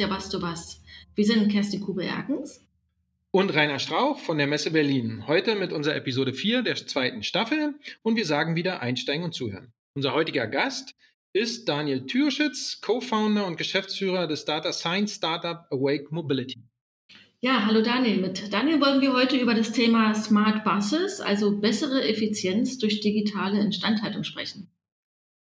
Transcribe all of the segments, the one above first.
der Bass to Bass. Wir sind Kerstin Kube-Erkens und Rainer Strauch von der Messe Berlin. Heute mit unserer Episode 4 der zweiten Staffel und wir sagen wieder einsteigen und zuhören. Unser heutiger Gast ist Daniel Türschitz, Co-Founder und Geschäftsführer des Data Science Startup Awake Mobility. Ja, hallo Daniel. Mit Daniel wollen wir heute über das Thema Smart Buses, also bessere Effizienz durch digitale Instandhaltung sprechen.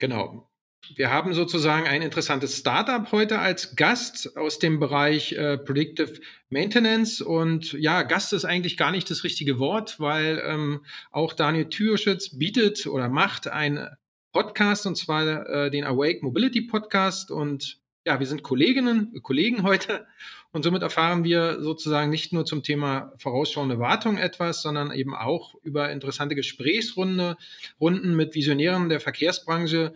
Genau. Wir haben sozusagen ein interessantes Startup heute als Gast aus dem Bereich äh, Predictive Maintenance. Und ja, Gast ist eigentlich gar nicht das richtige Wort, weil ähm, auch Daniel Türschitz bietet oder macht ein Podcast und zwar äh, den Awake Mobility Podcast. Und ja, wir sind Kolleginnen, Kollegen heute. Und somit erfahren wir sozusagen nicht nur zum Thema vorausschauende Wartung etwas, sondern eben auch über interessante Gesprächsrunde, Runden mit Visionären der Verkehrsbranche,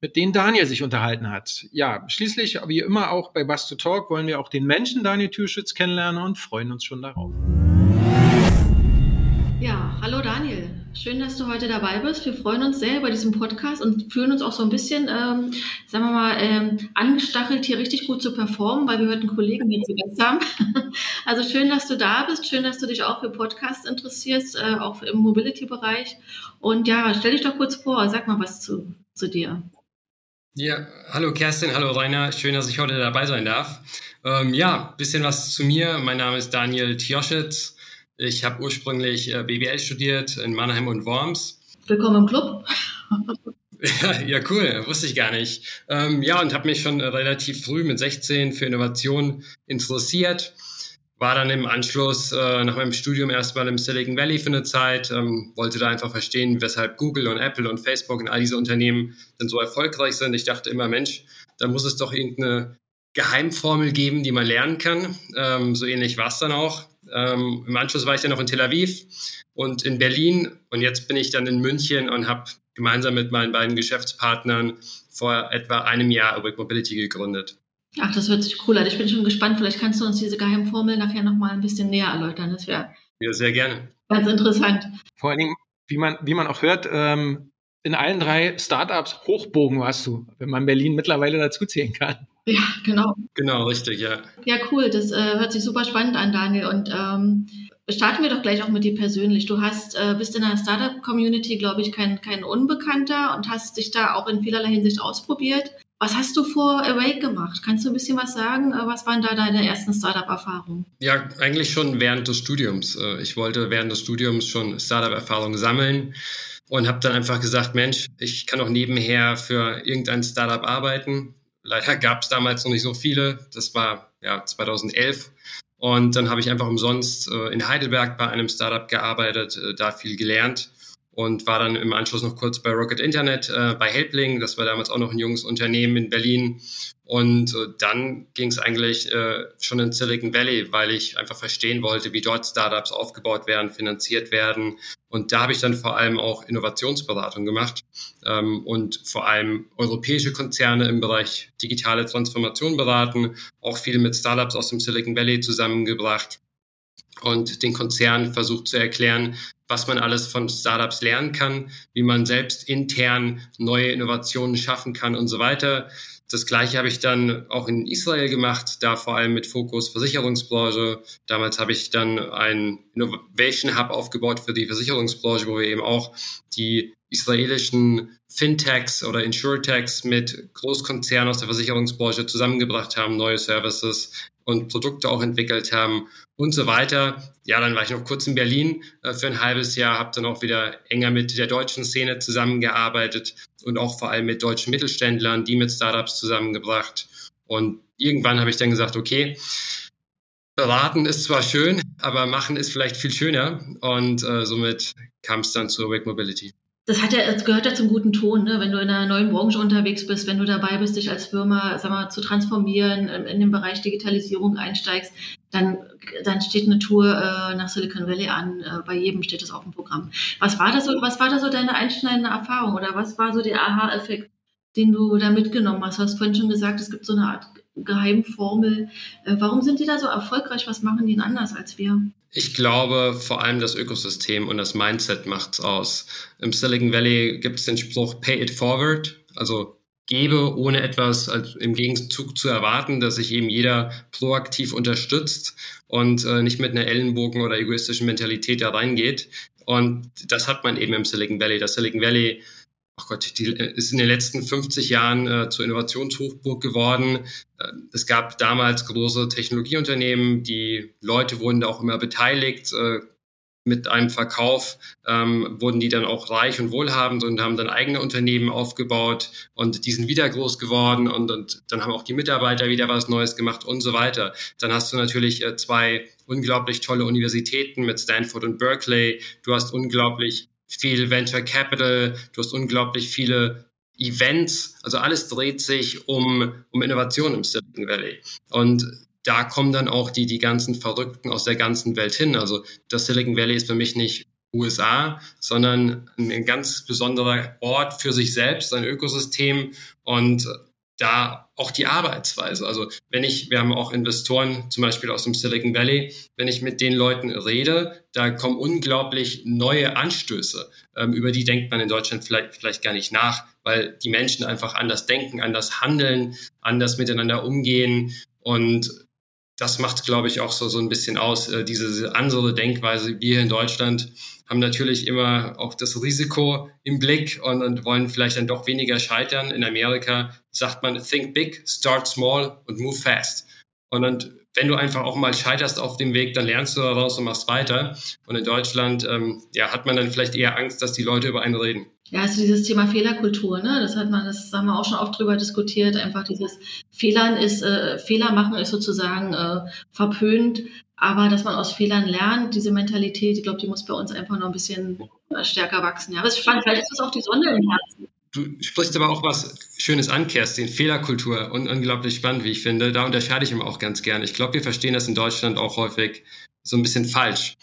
mit denen Daniel sich unterhalten hat. Ja, schließlich, wie immer auch bei Bus to Talk, wollen wir auch den Menschen Daniel Türschütz kennenlernen und freuen uns schon darauf. Ja, hallo Daniel. Schön, dass du heute dabei bist. Wir freuen uns sehr über diesen Podcast und fühlen uns auch so ein bisschen, ähm, sagen wir mal, ähm, angestachelt, hier richtig gut zu performen, weil wir heute einen Kollegen hier zu Gast haben. Also schön, dass du da bist. Schön, dass du dich auch für Podcasts interessierst, äh, auch im Mobility-Bereich. Und ja, stell dich doch kurz vor, sag mal was zu, zu dir. Ja, hallo Kerstin, hallo Rainer, schön, dass ich heute dabei sein darf. Ähm, ja, bisschen was zu mir. Mein Name ist Daniel Tioschitz. Ich habe ursprünglich äh, BWL studiert in Mannheim und Worms. Willkommen im Club. ja, ja, cool, wusste ich gar nicht. Ähm, ja, und habe mich schon relativ früh mit 16 für Innovation interessiert war dann im Anschluss äh, nach meinem Studium erstmal im Silicon Valley für eine Zeit, ähm, wollte da einfach verstehen, weshalb Google und Apple und Facebook und all diese Unternehmen dann so erfolgreich sind. Ich dachte immer, Mensch, da muss es doch irgendeine Geheimformel geben, die man lernen kann. Ähm, so ähnlich war es dann auch. Ähm, Im Anschluss war ich dann noch in Tel Aviv und in Berlin und jetzt bin ich dann in München und habe gemeinsam mit meinen beiden Geschäftspartnern vor etwa einem Jahr Awake Mobility gegründet. Ach, das hört sich cool an. Ich bin schon gespannt. Vielleicht kannst du uns diese Geheimformel nachher nochmal ein bisschen näher erläutern. Das wäre ja, sehr gerne. Ganz interessant. Vor allen Dingen, wie man, wie man auch hört, ähm, in allen drei Startups Hochbogen warst du, wenn man Berlin mittlerweile dazuzählen kann. Ja, genau. Genau, richtig, ja. Ja, cool. Das äh, hört sich super spannend an, Daniel. Und ähm, starten wir doch gleich auch mit dir persönlich. Du hast, äh, bist in der Startup-Community, glaube ich, kein, kein Unbekannter und hast dich da auch in vielerlei Hinsicht ausprobiert. Was hast du vor Awake gemacht? Kannst du ein bisschen was sagen? Äh, was waren da deine ersten Startup-Erfahrungen? Ja, eigentlich schon während des Studiums. Äh, ich wollte während des Studiums schon Startup-Erfahrungen sammeln und habe dann einfach gesagt, Mensch, ich kann auch nebenher für irgendein Startup arbeiten. Leider gab es damals noch nicht so viele. Das war ja 2011. Und dann habe ich einfach umsonst äh, in Heidelberg bei einem Startup gearbeitet, da viel gelernt und war dann im Anschluss noch kurz bei Rocket Internet, äh, bei Helpling, das war damals auch noch ein junges Unternehmen in Berlin. Und äh, dann ging es eigentlich äh, schon in Silicon Valley, weil ich einfach verstehen wollte, wie dort Startups aufgebaut werden, finanziert werden. Und da habe ich dann vor allem auch Innovationsberatung gemacht ähm, und vor allem europäische Konzerne im Bereich digitale Transformation beraten, auch viel mit Startups aus dem Silicon Valley zusammengebracht und den Konzern versucht zu erklären, was man alles von Startups lernen kann, wie man selbst intern neue Innovationen schaffen kann und so weiter. Das gleiche habe ich dann auch in Israel gemacht, da vor allem mit Fokus Versicherungsbranche. Damals habe ich dann einen Innovation Hub aufgebaut für die Versicherungsbranche, wo wir eben auch die israelischen Fintechs oder Insurtechs mit Großkonzernen aus der Versicherungsbranche zusammengebracht haben, neue Services und Produkte auch entwickelt haben und so weiter. Ja, dann war ich noch kurz in Berlin äh, für ein halbes Jahr, habe dann auch wieder enger mit der deutschen Szene zusammengearbeitet und auch vor allem mit deutschen Mittelständlern, die mit Startups zusammengebracht. Und irgendwann habe ich dann gesagt, okay, beraten ist zwar schön, aber machen ist vielleicht viel schöner. Und äh, somit kam es dann zur Wake Mobility das hat ja, das gehört ja zum guten Ton, ne? wenn du in einer neuen Branche unterwegs bist, wenn du dabei bist, dich als Firma sag mal, zu transformieren, in den Bereich Digitalisierung einsteigst, dann, dann steht eine Tour äh, nach Silicon Valley an. Äh, bei jedem steht das auf dem Programm. Was war da so, was war da so deine einschneidende Erfahrung oder was war so der Aha-Effekt, den du da mitgenommen hast? Du hast vorhin schon gesagt, es gibt so eine Art Geheimformel. Äh, warum sind die da so erfolgreich? Was machen die denn anders als wir? Ich glaube, vor allem das Ökosystem und das Mindset macht's aus. Im Silicon Valley gibt es den Spruch Pay it forward, also gebe, ohne etwas im Gegenzug zu erwarten, dass sich eben jeder proaktiv unterstützt und äh, nicht mit einer Ellenbogen- oder egoistischen Mentalität da reingeht. Und das hat man eben im Silicon Valley. Das Silicon Valley ach Gott, die äh, ist in den letzten 50 Jahren äh, zur Innovationshochburg geworden. Äh, es gab damals große Technologieunternehmen, die Leute wurden da auch immer beteiligt. Äh, mit einem Verkauf ähm, wurden die dann auch reich und wohlhabend und haben dann eigene Unternehmen aufgebaut und die sind wieder groß geworden und, und dann haben auch die Mitarbeiter wieder was Neues gemacht und so weiter. Dann hast du natürlich äh, zwei unglaublich tolle Universitäten mit Stanford und Berkeley. Du hast unglaublich viel Venture Capital, du hast unglaublich viele Events, also alles dreht sich um, um Innovation im Silicon Valley. Und da kommen dann auch die, die ganzen Verrückten aus der ganzen Welt hin. Also das Silicon Valley ist für mich nicht USA, sondern ein ganz besonderer Ort für sich selbst, ein Ökosystem und da auch die Arbeitsweise. Also wenn ich, wir haben auch Investoren zum Beispiel aus dem Silicon Valley, wenn ich mit den Leuten rede, da kommen unglaublich neue Anstöße. Ähm, über die denkt man in Deutschland vielleicht, vielleicht gar nicht nach, weil die Menschen einfach anders denken, anders handeln, anders miteinander umgehen und das macht, glaube ich, auch so, so ein bisschen aus, äh, diese andere Denkweise. Wir hier in Deutschland haben natürlich immer auch das Risiko im Blick und, und wollen vielleicht dann doch weniger scheitern. In Amerika sagt man, think big, start small und move fast. Und dann, wenn du einfach auch mal scheiterst auf dem Weg, dann lernst du daraus und machst weiter. Und in Deutschland ähm, ja, hat man dann vielleicht eher Angst, dass die Leute über einen reden. Ja, also dieses Thema Fehlerkultur, ne? Das hat man, das haben wir auch schon oft drüber diskutiert. Einfach dieses Fehlern ist, äh, Fehler machen ist sozusagen äh, verpönt, aber dass man aus Fehlern lernt, diese Mentalität, ich glaube, die muss bei uns einfach noch ein bisschen stärker wachsen. Ja, aber es ist spannend, vielleicht ist es auch die Sonne im Herzen. Du sprichst aber auch was Schönes an, Kerstin, Fehlerkultur und unglaublich spannend, wie ich finde. Da unterscheide ich immer auch ganz gern. Ich glaube, wir verstehen das in Deutschland auch häufig so ein bisschen falsch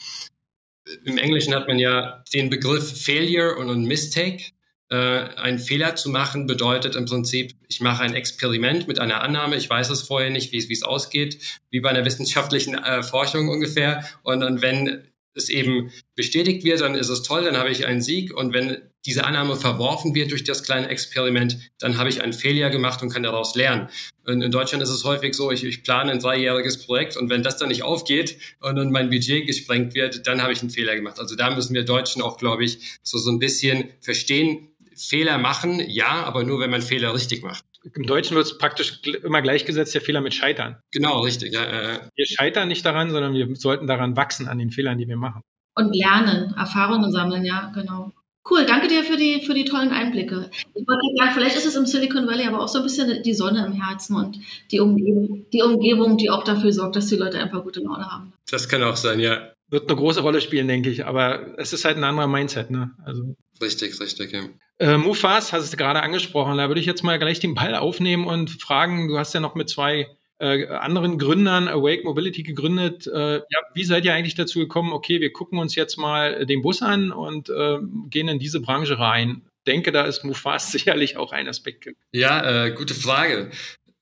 im Englischen hat man ja den Begriff Failure und Mistake. Äh, einen Fehler zu machen bedeutet im Prinzip, ich mache ein Experiment mit einer Annahme, ich weiß es vorher nicht, wie es ausgeht, wie bei einer wissenschaftlichen äh, Forschung ungefähr. Und, und wenn es eben bestätigt wird, dann ist es toll, dann habe ich einen Sieg. Und wenn diese Annahme verworfen wird durch das kleine Experiment, dann habe ich einen Fehler gemacht und kann daraus lernen. Und in Deutschland ist es häufig so, ich, ich plane ein dreijähriges Projekt und wenn das dann nicht aufgeht und dann mein Budget gesprengt wird, dann habe ich einen Fehler gemacht. Also da müssen wir Deutschen auch, glaube ich, so, so ein bisschen verstehen, Fehler machen, ja, aber nur, wenn man Fehler richtig macht. Im Deutschen wird es praktisch immer gleichgesetzt, der Fehler mit Scheitern. Genau, richtig. Ja, äh. Wir scheitern nicht daran, sondern wir sollten daran wachsen, an den Fehlern, die wir machen. Und lernen, Erfahrungen sammeln, ja, genau. Cool, danke dir für die, für die tollen Einblicke. Ich wollte sagen, vielleicht ist es im Silicon Valley aber auch so ein bisschen die Sonne im Herzen und die Umgebung, die Umgebung, die auch dafür sorgt, dass die Leute einfach gute Laune haben. Das kann auch sein, ja. Wird eine große Rolle spielen, denke ich, aber es ist halt ein anderer Mindset, ne? Also. Richtig, richtig, ja. Äh, Mufas hast du gerade angesprochen, da würde ich jetzt mal gleich den Ball aufnehmen und fragen, du hast ja noch mit zwei äh, anderen Gründern Awake Mobility gegründet. Äh, ja, wie seid ihr eigentlich dazu gekommen, okay, wir gucken uns jetzt mal den Bus an und äh, gehen in diese Branche rein? denke, da ist Mufas sicherlich auch ein Aspekt. Ja, äh, gute Frage.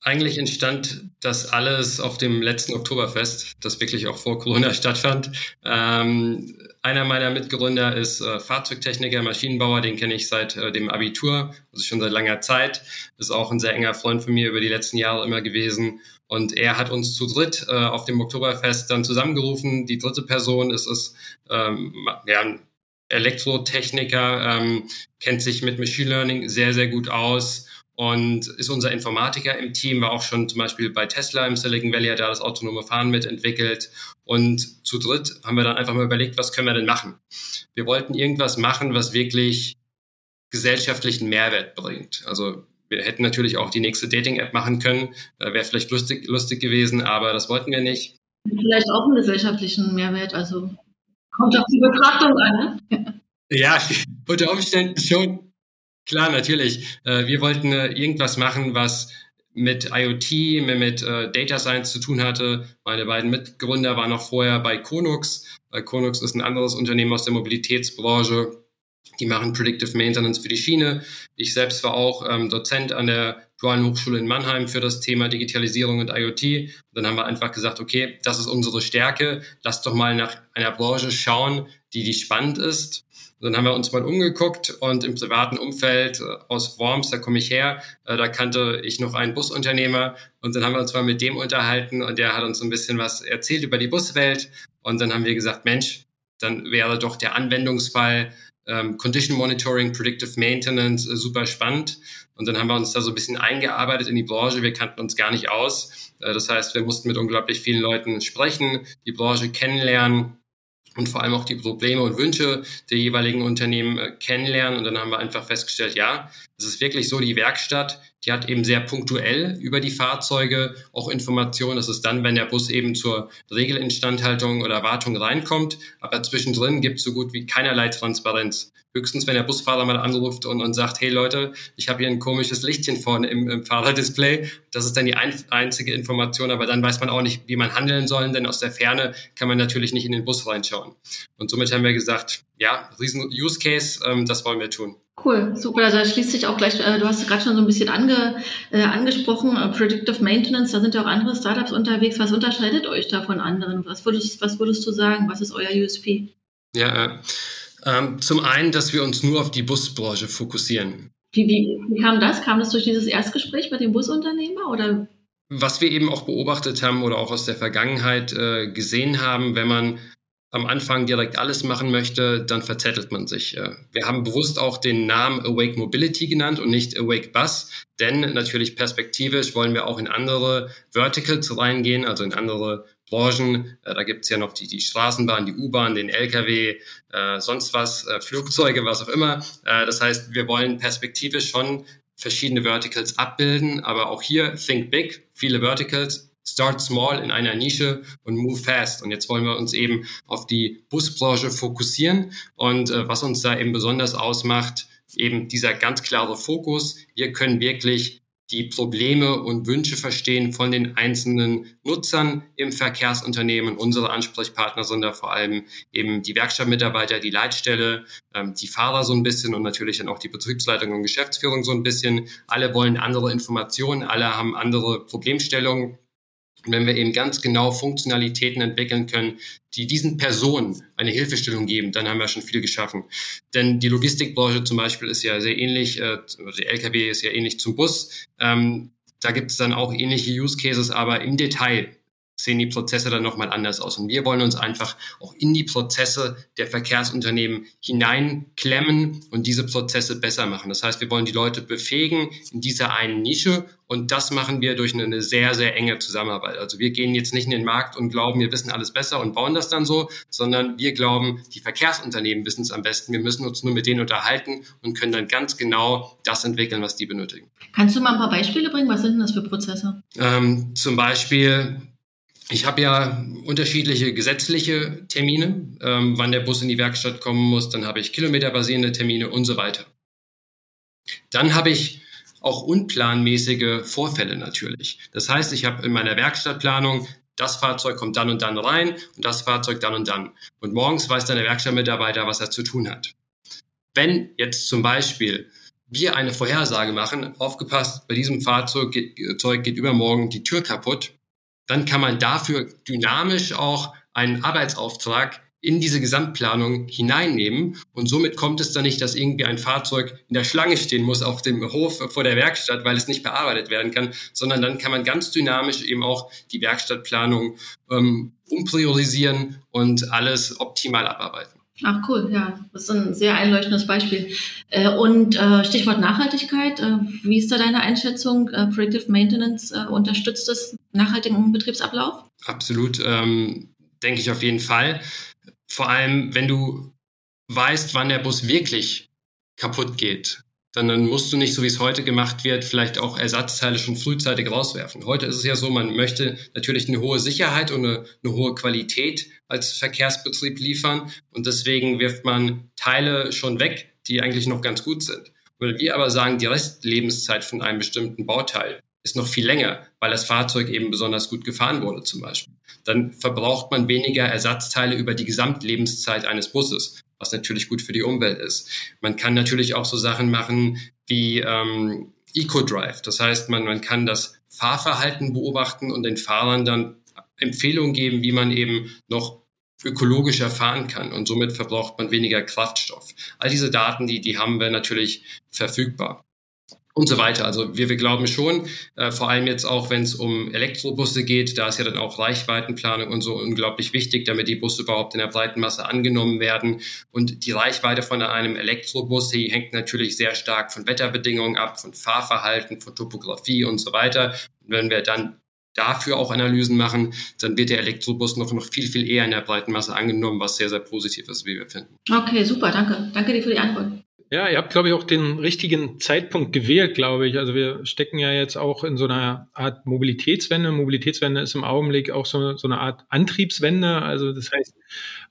Eigentlich entstand das alles auf dem letzten Oktoberfest, das wirklich auch vor Corona stattfand. Ähm, einer meiner Mitgründer ist äh, Fahrzeugtechniker, Maschinenbauer, den kenne ich seit äh, dem Abitur, also schon seit langer Zeit. Ist auch ein sehr enger Freund von mir über die letzten Jahre immer gewesen. Und er hat uns zu dritt äh, auf dem Oktoberfest dann zusammengerufen. Die dritte Person ist, ist ähm, ja, Elektrotechniker, ähm, kennt sich mit Machine Learning sehr, sehr gut aus und ist unser Informatiker im Team, war auch schon zum Beispiel bei Tesla im Silicon Valley, hat da das autonome Fahren mitentwickelt. Und zu dritt haben wir dann einfach mal überlegt, was können wir denn machen? Wir wollten irgendwas machen, was wirklich gesellschaftlichen Mehrwert bringt. Also wir hätten natürlich auch die nächste Dating-App machen können, wäre vielleicht lustig, lustig gewesen, aber das wollten wir nicht. Vielleicht auch einen gesellschaftlichen Mehrwert, also kommt auf die Betrachtung an. Ne? Ja, unter Umständen schon. Klar, natürlich. Äh, wir wollten äh, irgendwas machen, was mit IoT, mit äh, Data Science zu tun hatte. Meine beiden Mitgründer waren noch vorher bei Konux. Konux ist ein anderes Unternehmen aus der Mobilitätsbranche. Die machen Predictive Maintenance für die Schiene. Ich selbst war auch ähm, Dozent an der Dualen Hochschule in Mannheim für das Thema Digitalisierung und IoT. Und dann haben wir einfach gesagt, okay, das ist unsere Stärke. Lasst doch mal nach einer Branche schauen, die, die spannend ist. Und dann haben wir uns mal umgeguckt und im privaten Umfeld äh, aus Worms, da komme ich her, äh, da kannte ich noch einen Busunternehmer und dann haben wir uns mal mit dem unterhalten und der hat uns ein bisschen was erzählt über die Buswelt und dann haben wir gesagt, Mensch, dann wäre doch der Anwendungsfall ähm, Condition Monitoring, Predictive Maintenance äh, super spannend. Und dann haben wir uns da so ein bisschen eingearbeitet in die Branche. Wir kannten uns gar nicht aus. Äh, das heißt, wir mussten mit unglaublich vielen Leuten sprechen, die Branche kennenlernen und vor allem auch die Probleme und Wünsche der jeweiligen Unternehmen äh, kennenlernen. Und dann haben wir einfach festgestellt, ja, es ist wirklich so, die Werkstatt, die hat eben sehr punktuell über die Fahrzeuge auch Informationen. Das ist dann, wenn der Bus eben zur Regelinstandhaltung oder Wartung reinkommt. Aber zwischendrin gibt es so gut wie keinerlei Transparenz. Höchstens, wenn der Busfahrer mal anruft und, und sagt, hey Leute, ich habe hier ein komisches Lichtchen vorne im, im Fahrerdisplay. Das ist dann die ein, einzige Information, aber dann weiß man auch nicht, wie man handeln soll, denn aus der Ferne kann man natürlich nicht in den Bus reinschauen. Und somit haben wir gesagt, ja, riesen Use Case, ähm, das wollen wir tun. Cool, super. Also da schließt sich auch gleich, äh, du hast gerade schon so ein bisschen ange, äh, angesprochen, äh, Predictive Maintenance, da sind ja auch andere Startups unterwegs. Was unterscheidet euch da von anderen? Was würdest, was würdest du sagen? Was ist euer USP? Ja, äh, ähm, zum einen, dass wir uns nur auf die Busbranche fokussieren. Wie, wie, wie kam das? Kam das durch dieses Erstgespräch mit dem Busunternehmer oder? Was wir eben auch beobachtet haben oder auch aus der Vergangenheit gesehen haben, wenn man am Anfang direkt alles machen möchte, dann verzettelt man sich. Wir haben bewusst auch den Namen Awake Mobility genannt und nicht Awake Bus, denn natürlich perspektivisch wollen wir auch in andere Verticals reingehen, also in andere Branchen. Äh, da gibt es ja noch die, die Straßenbahn, die U-Bahn, den Lkw, äh, sonst was, äh, Flugzeuge, was auch immer. Äh, das heißt, wir wollen perspektivisch schon verschiedene Verticals abbilden, aber auch hier think big, viele Verticals, Start small in einer Nische und move fast. Und jetzt wollen wir uns eben auf die Busbranche fokussieren. Und äh, was uns da eben besonders ausmacht, eben dieser ganz klare Fokus. Wir können wirklich die Probleme und Wünsche verstehen von den einzelnen Nutzern im Verkehrsunternehmen. Unsere Ansprechpartner sind da vor allem eben die Werkstattmitarbeiter, die Leitstelle, ähm, die Fahrer so ein bisschen und natürlich dann auch die Betriebsleitung und Geschäftsführung so ein bisschen. Alle wollen andere Informationen, alle haben andere Problemstellungen und wenn wir eben ganz genau Funktionalitäten entwickeln können, die diesen Personen eine Hilfestellung geben, dann haben wir schon viel geschaffen. Denn die Logistikbranche zum Beispiel ist ja sehr ähnlich, äh, der LKW ist ja ähnlich zum Bus. Ähm, da gibt es dann auch ähnliche Use Cases, aber im Detail sehen die Prozesse dann nochmal anders aus. Und wir wollen uns einfach auch in die Prozesse der Verkehrsunternehmen hineinklemmen und diese Prozesse besser machen. Das heißt, wir wollen die Leute befähigen in dieser einen Nische und das machen wir durch eine sehr, sehr enge Zusammenarbeit. Also wir gehen jetzt nicht in den Markt und glauben, wir wissen alles besser und bauen das dann so, sondern wir glauben, die Verkehrsunternehmen wissen es am besten. Wir müssen uns nur mit denen unterhalten und können dann ganz genau das entwickeln, was die benötigen. Kannst du mal ein paar Beispiele bringen? Was sind denn das für Prozesse? Ähm, zum Beispiel ich habe ja unterschiedliche gesetzliche Termine, ähm, wann der Bus in die Werkstatt kommen muss. Dann habe ich kilometerbasierende Termine und so weiter. Dann habe ich auch unplanmäßige Vorfälle natürlich. Das heißt, ich habe in meiner Werkstattplanung, das Fahrzeug kommt dann und dann rein und das Fahrzeug dann und dann. Und morgens weiß dann der Werkstattmitarbeiter, was er zu tun hat. Wenn jetzt zum Beispiel wir eine Vorhersage machen, aufgepasst, bei diesem Fahrzeug geht, geht übermorgen die Tür kaputt, dann kann man dafür dynamisch auch einen Arbeitsauftrag in diese Gesamtplanung hineinnehmen. Und somit kommt es dann nicht, dass irgendwie ein Fahrzeug in der Schlange stehen muss auf dem Hof vor der Werkstatt, weil es nicht bearbeitet werden kann, sondern dann kann man ganz dynamisch eben auch die Werkstattplanung ähm, umpriorisieren und alles optimal abarbeiten. Ach cool, ja, das ist ein sehr einleuchtendes Beispiel. Äh, und äh, Stichwort Nachhaltigkeit, äh, wie ist da deine Einschätzung? Predictive Maintenance unterstützt das nachhaltigen Betriebsablauf? Absolut, ähm, denke ich auf jeden Fall. Vor allem, wenn du weißt, wann der Bus wirklich kaputt geht dann, dann musst du nicht, so wie es heute gemacht wird, vielleicht auch Ersatzteile schon frühzeitig rauswerfen. Heute ist es ja so, man möchte natürlich eine hohe Sicherheit und eine, eine hohe Qualität als Verkehrsbetrieb liefern und deswegen wirft man Teile schon weg, die eigentlich noch ganz gut sind. Wenn wir aber sagen, die Restlebenszeit von einem bestimmten Bauteil ist noch viel länger, weil das Fahrzeug eben besonders gut gefahren wurde zum Beispiel. Dann verbraucht man weniger Ersatzteile über die Gesamtlebenszeit eines Busses was natürlich gut für die Umwelt ist. Man kann natürlich auch so Sachen machen wie ähm, Eco-Drive. Das heißt, man, man kann das Fahrverhalten beobachten und den Fahrern dann Empfehlungen geben, wie man eben noch ökologischer fahren kann und somit verbraucht man weniger Kraftstoff. All diese Daten, die, die haben wir natürlich verfügbar und so weiter. Also wir, wir glauben schon, äh, vor allem jetzt auch, wenn es um Elektrobusse geht, da ist ja dann auch Reichweitenplanung und so unglaublich wichtig, damit die Busse überhaupt in der breiten Masse angenommen werden. Und die Reichweite von einem Elektrobus, die hängt natürlich sehr stark von Wetterbedingungen ab, von Fahrverhalten, von Topografie und so weiter. Und wenn wir dann dafür auch Analysen machen, dann wird der Elektrobus noch, noch viel, viel eher in der breiten Masse angenommen, was sehr, sehr positiv ist, wie wir finden. Okay, super, danke. Danke dir für die Antwort. Ja, ihr habt, glaube ich, auch den richtigen Zeitpunkt gewählt, glaube ich. Also wir stecken ja jetzt auch in so einer Art Mobilitätswende. Mobilitätswende ist im Augenblick auch so, so eine Art Antriebswende. Also das heißt,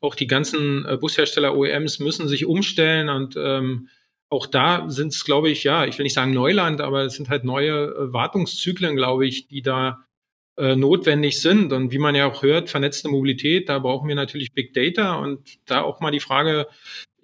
auch die ganzen äh, Bushersteller OEMs müssen sich umstellen und ähm, auch da sind es, glaube ich, ja, ich will nicht sagen Neuland, aber es sind halt neue äh, Wartungszyklen, glaube ich, die da äh, notwendig sind. Und wie man ja auch hört, vernetzte Mobilität, da brauchen wir natürlich Big Data und da auch mal die Frage,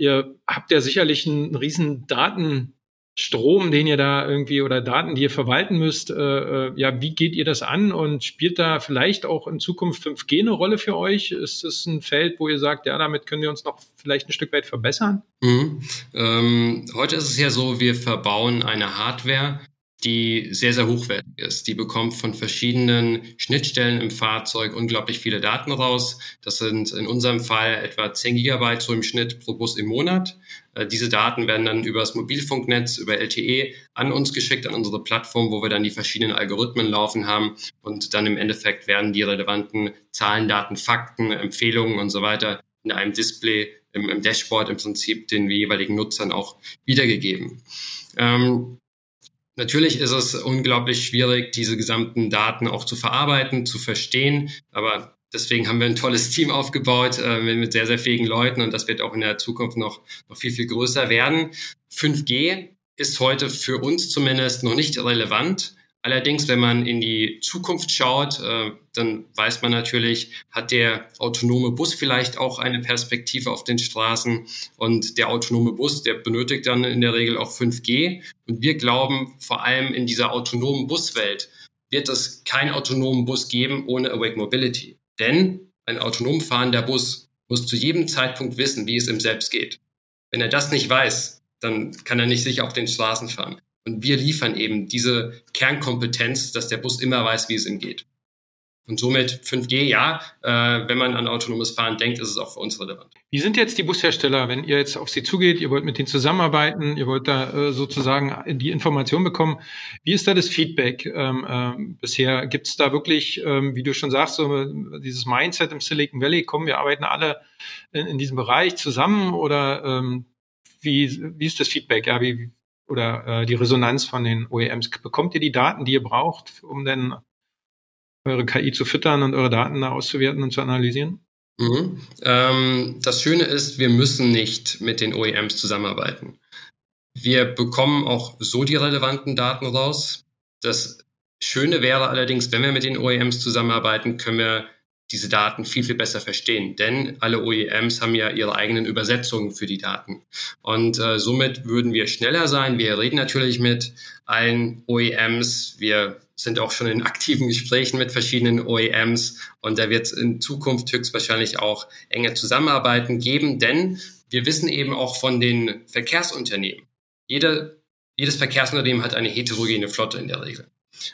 ihr habt ja sicherlich einen riesen Datenstrom, den ihr da irgendwie oder Daten, die ihr verwalten müsst. Äh, äh ja, wie geht ihr das an und spielt da vielleicht auch in Zukunft 5G eine Rolle für euch? Ist das ein Feld, wo ihr sagt, ja, damit können wir uns noch vielleicht ein Stück weit verbessern? Mhm. Ähm, heute ist es ja so, wir verbauen eine Hardware, die sehr, sehr hochwertig ist. Die bekommt von verschiedenen Schnittstellen im Fahrzeug unglaublich viele Daten raus. Das sind in unserem Fall etwa 10 Gigabyte so im Schnitt pro Bus im Monat. Äh, diese Daten werden dann über das Mobilfunknetz, über LTE an uns geschickt, an unsere Plattform, wo wir dann die verschiedenen Algorithmen laufen haben. Und dann im Endeffekt werden die relevanten Zahlen, Daten, Fakten, Empfehlungen und so weiter in einem Display im, im Dashboard im Prinzip den jeweiligen Nutzern auch wiedergegeben. Ähm, Natürlich ist es unglaublich schwierig, diese gesamten Daten auch zu verarbeiten, zu verstehen, aber deswegen haben wir ein tolles Team aufgebaut äh, mit sehr, sehr fähigen Leuten und das wird auch in der Zukunft noch, noch viel, viel größer werden. 5G ist heute für uns zumindest noch nicht relevant. Allerdings, wenn man in die Zukunft schaut, äh, dann weiß man natürlich, hat der autonome Bus vielleicht auch eine Perspektive auf den Straßen und der autonome Bus, der benötigt dann in der Regel auch 5G. Und wir glauben, vor allem in dieser autonomen Buswelt wird es keinen autonomen Bus geben ohne Awake Mobility. Denn ein autonom fahrender Bus muss zu jedem Zeitpunkt wissen, wie es ihm selbst geht. Wenn er das nicht weiß, dann kann er nicht sicher auf den Straßen fahren. Und wir liefern eben diese Kernkompetenz, dass der Bus immer weiß, wie es ihm geht. Und somit 5G, ja, äh, wenn man an autonomes Fahren denkt, ist es auch für uns relevant. Wie sind jetzt die Bushersteller, wenn ihr jetzt auf sie zugeht, ihr wollt mit denen zusammenarbeiten, ihr wollt da äh, sozusagen die Information bekommen, wie ist da das Feedback ähm, äh, bisher? Gibt es da wirklich, ähm, wie du schon sagst, so dieses Mindset im Silicon Valley, kommen, wir arbeiten alle in, in diesem Bereich zusammen oder ähm, wie, wie ist das Feedback? Ja, wie, oder äh, die Resonanz von den OEMs. Bekommt ihr die Daten, die ihr braucht, um dann eure KI zu füttern und eure Daten da auszuwerten und zu analysieren? Mhm. Ähm, das Schöne ist, wir müssen nicht mit den OEMs zusammenarbeiten. Wir bekommen auch so die relevanten Daten raus. Das Schöne wäre allerdings, wenn wir mit den OEMs zusammenarbeiten, können wir diese Daten viel, viel besser verstehen. Denn alle OEMs haben ja ihre eigenen Übersetzungen für die Daten. Und äh, somit würden wir schneller sein. Wir reden natürlich mit allen OEMs. Wir sind auch schon in aktiven Gesprächen mit verschiedenen OEMs. Und da wird es in Zukunft höchstwahrscheinlich auch enge Zusammenarbeiten geben. Denn wir wissen eben auch von den Verkehrsunternehmen. Jede, jedes Verkehrsunternehmen hat eine heterogene Flotte in der Regel.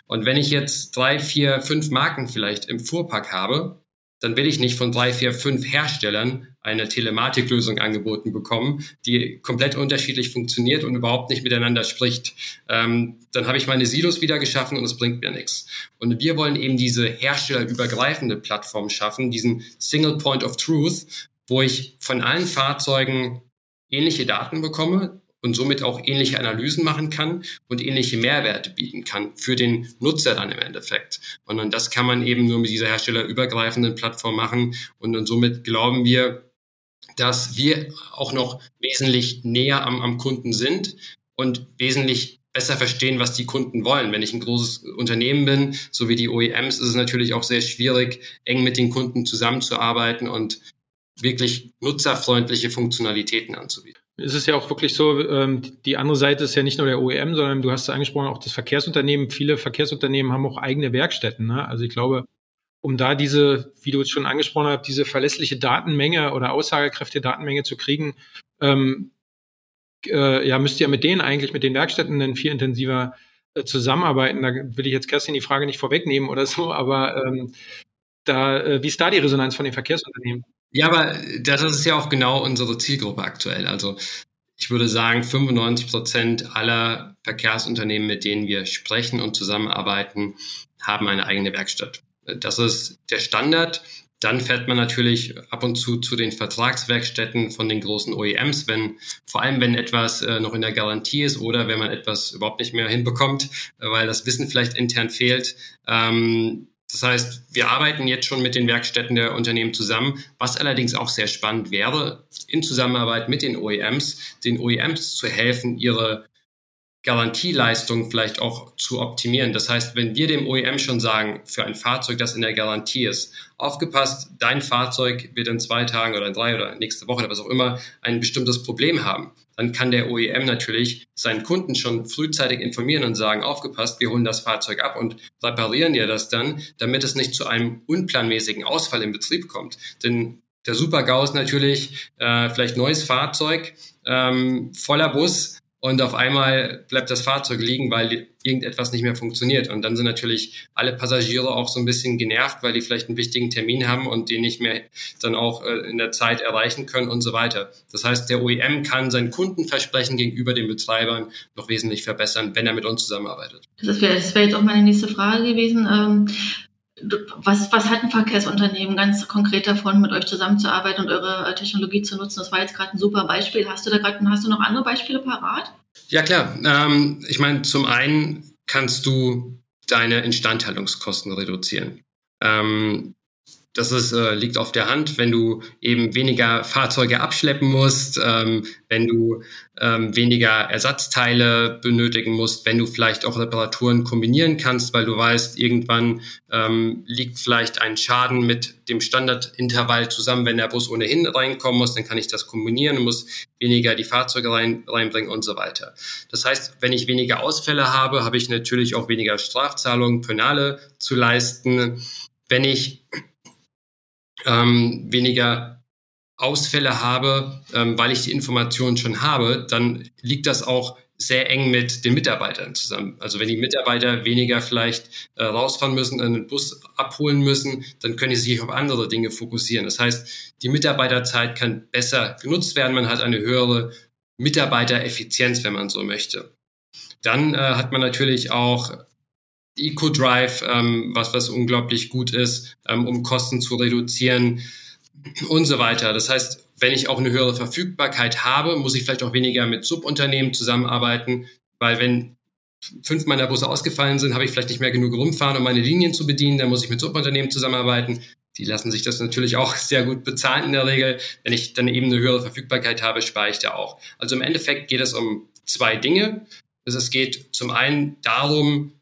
Und wenn ich jetzt drei, vier, fünf Marken vielleicht im Fuhrpark habe, dann will ich nicht von drei, vier, fünf Herstellern eine Telematiklösung angeboten bekommen, die komplett unterschiedlich funktioniert und überhaupt nicht miteinander spricht. Ähm, dann habe ich meine Silos wieder geschaffen und es bringt mir nichts. Und wir wollen eben diese herstellerübergreifende Plattform schaffen, diesen Single Point of Truth, wo ich von allen Fahrzeugen ähnliche Daten bekomme, und somit auch ähnliche Analysen machen kann und ähnliche Mehrwerte bieten kann für den Nutzer dann im Endeffekt. Und, und das kann man eben nur mit dieser herstellerübergreifenden Plattform machen. Und, und somit glauben wir, dass wir auch noch wesentlich näher am, am Kunden sind und wesentlich besser verstehen, was die Kunden wollen. Wenn ich ein großes Unternehmen bin, so wie die OEMs, ist es natürlich auch sehr schwierig, eng mit den Kunden zusammenzuarbeiten und wirklich nutzerfreundliche Funktionalitäten anzubieten ist es ja auch wirklich so, ähm, die andere Seite ist ja nicht nur der OEM, sondern du hast es angesprochen, auch das Verkehrsunternehmen. Viele Verkehrsunternehmen haben auch eigene Werkstätten. Ne? Also ich glaube, um da diese, wie du es schon angesprochen hast, diese verlässliche Datenmenge oder aussagekräftige Datenmenge zu kriegen, ähm, äh, ja, müsst ihr mit denen eigentlich, mit den Werkstätten dann viel intensiver äh, zusammenarbeiten. Da will ich jetzt Kerstin die Frage nicht vorwegnehmen oder so, aber ähm, da, äh, wie ist da die Resonanz von den Verkehrsunternehmen? Ja, aber das ist ja auch genau unsere Zielgruppe aktuell. Also ich würde sagen, 95 Prozent aller Verkehrsunternehmen, mit denen wir sprechen und zusammenarbeiten, haben eine eigene Werkstatt. Das ist der Standard. Dann fährt man natürlich ab und zu zu den Vertragswerkstätten von den großen OEMs, wenn vor allem wenn etwas äh, noch in der Garantie ist oder wenn man etwas überhaupt nicht mehr hinbekommt, äh, weil das Wissen vielleicht intern fehlt. Ähm, das heißt, wir arbeiten jetzt schon mit den Werkstätten der Unternehmen zusammen, was allerdings auch sehr spannend wäre, in Zusammenarbeit mit den OEMs, den OEMs zu helfen, ihre Garantieleistung vielleicht auch zu optimieren. Das heißt, wenn wir dem OEM schon sagen, für ein Fahrzeug, das in der Garantie ist, aufgepasst, dein Fahrzeug wird in zwei Tagen oder in drei oder nächste Woche oder was auch immer ein bestimmtes Problem haben, dann kann der OEM natürlich seinen Kunden schon frühzeitig informieren und sagen, aufgepasst, wir holen das Fahrzeug ab und reparieren dir das dann, damit es nicht zu einem unplanmäßigen Ausfall im Betrieb kommt. Denn der Super-GAU ist natürlich äh, vielleicht neues Fahrzeug, ähm, voller Bus, und auf einmal bleibt das Fahrzeug liegen, weil irgendetwas nicht mehr funktioniert. Und dann sind natürlich alle Passagiere auch so ein bisschen genervt, weil die vielleicht einen wichtigen Termin haben und den nicht mehr dann auch äh, in der Zeit erreichen können und so weiter. Das heißt, der OEM kann sein Kundenversprechen gegenüber den Betreibern noch wesentlich verbessern, wenn er mit uns zusammenarbeitet. Das wäre wär jetzt auch meine nächste Frage gewesen. Was, was hat ein Verkehrsunternehmen ganz konkret davon, mit euch zusammenzuarbeiten und eure äh, Technologie zu nutzen? Das war jetzt gerade ein super Beispiel. Hast du da gerade, hast du noch andere Beispiele parat? Ja, klar. Ähm, ich meine, zum einen kannst du deine Instandhaltungskosten reduzieren. Ähm, das ist, äh, liegt auf der Hand, wenn du eben weniger Fahrzeuge abschleppen musst, ähm, wenn du ähm, weniger Ersatzteile benötigen musst, wenn du vielleicht auch Reparaturen kombinieren kannst, weil du weißt, irgendwann ähm, liegt vielleicht ein Schaden mit dem Standardintervall zusammen, wenn der Bus ohnehin reinkommen muss, dann kann ich das kombinieren, muss weniger die Fahrzeuge rein, reinbringen und so weiter. Das heißt, wenn ich weniger Ausfälle habe, habe ich natürlich auch weniger Strafzahlungen, Penale zu leisten. Wenn ich ähm, weniger Ausfälle habe, ähm, weil ich die Informationen schon habe, dann liegt das auch sehr eng mit den Mitarbeitern zusammen. Also wenn die Mitarbeiter weniger vielleicht äh, rausfahren müssen, einen Bus abholen müssen, dann können sie sich auf andere Dinge fokussieren. Das heißt, die Mitarbeiterzeit kann besser genutzt werden. Man hat eine höhere Mitarbeitereffizienz, wenn man so möchte. Dann äh, hat man natürlich auch EcoDrive, ähm, was, was unglaublich gut ist, ähm, um Kosten zu reduzieren und so weiter. Das heißt, wenn ich auch eine höhere Verfügbarkeit habe, muss ich vielleicht auch weniger mit Subunternehmen zusammenarbeiten, weil wenn fünf meiner Busse ausgefallen sind, habe ich vielleicht nicht mehr genug rumfahren, um meine Linien zu bedienen, dann muss ich mit Subunternehmen zusammenarbeiten. Die lassen sich das natürlich auch sehr gut bezahlen in der Regel. Wenn ich dann eben eine höhere Verfügbarkeit habe, spare ich da auch. Also im Endeffekt geht es um zwei Dinge. Es geht zum einen darum,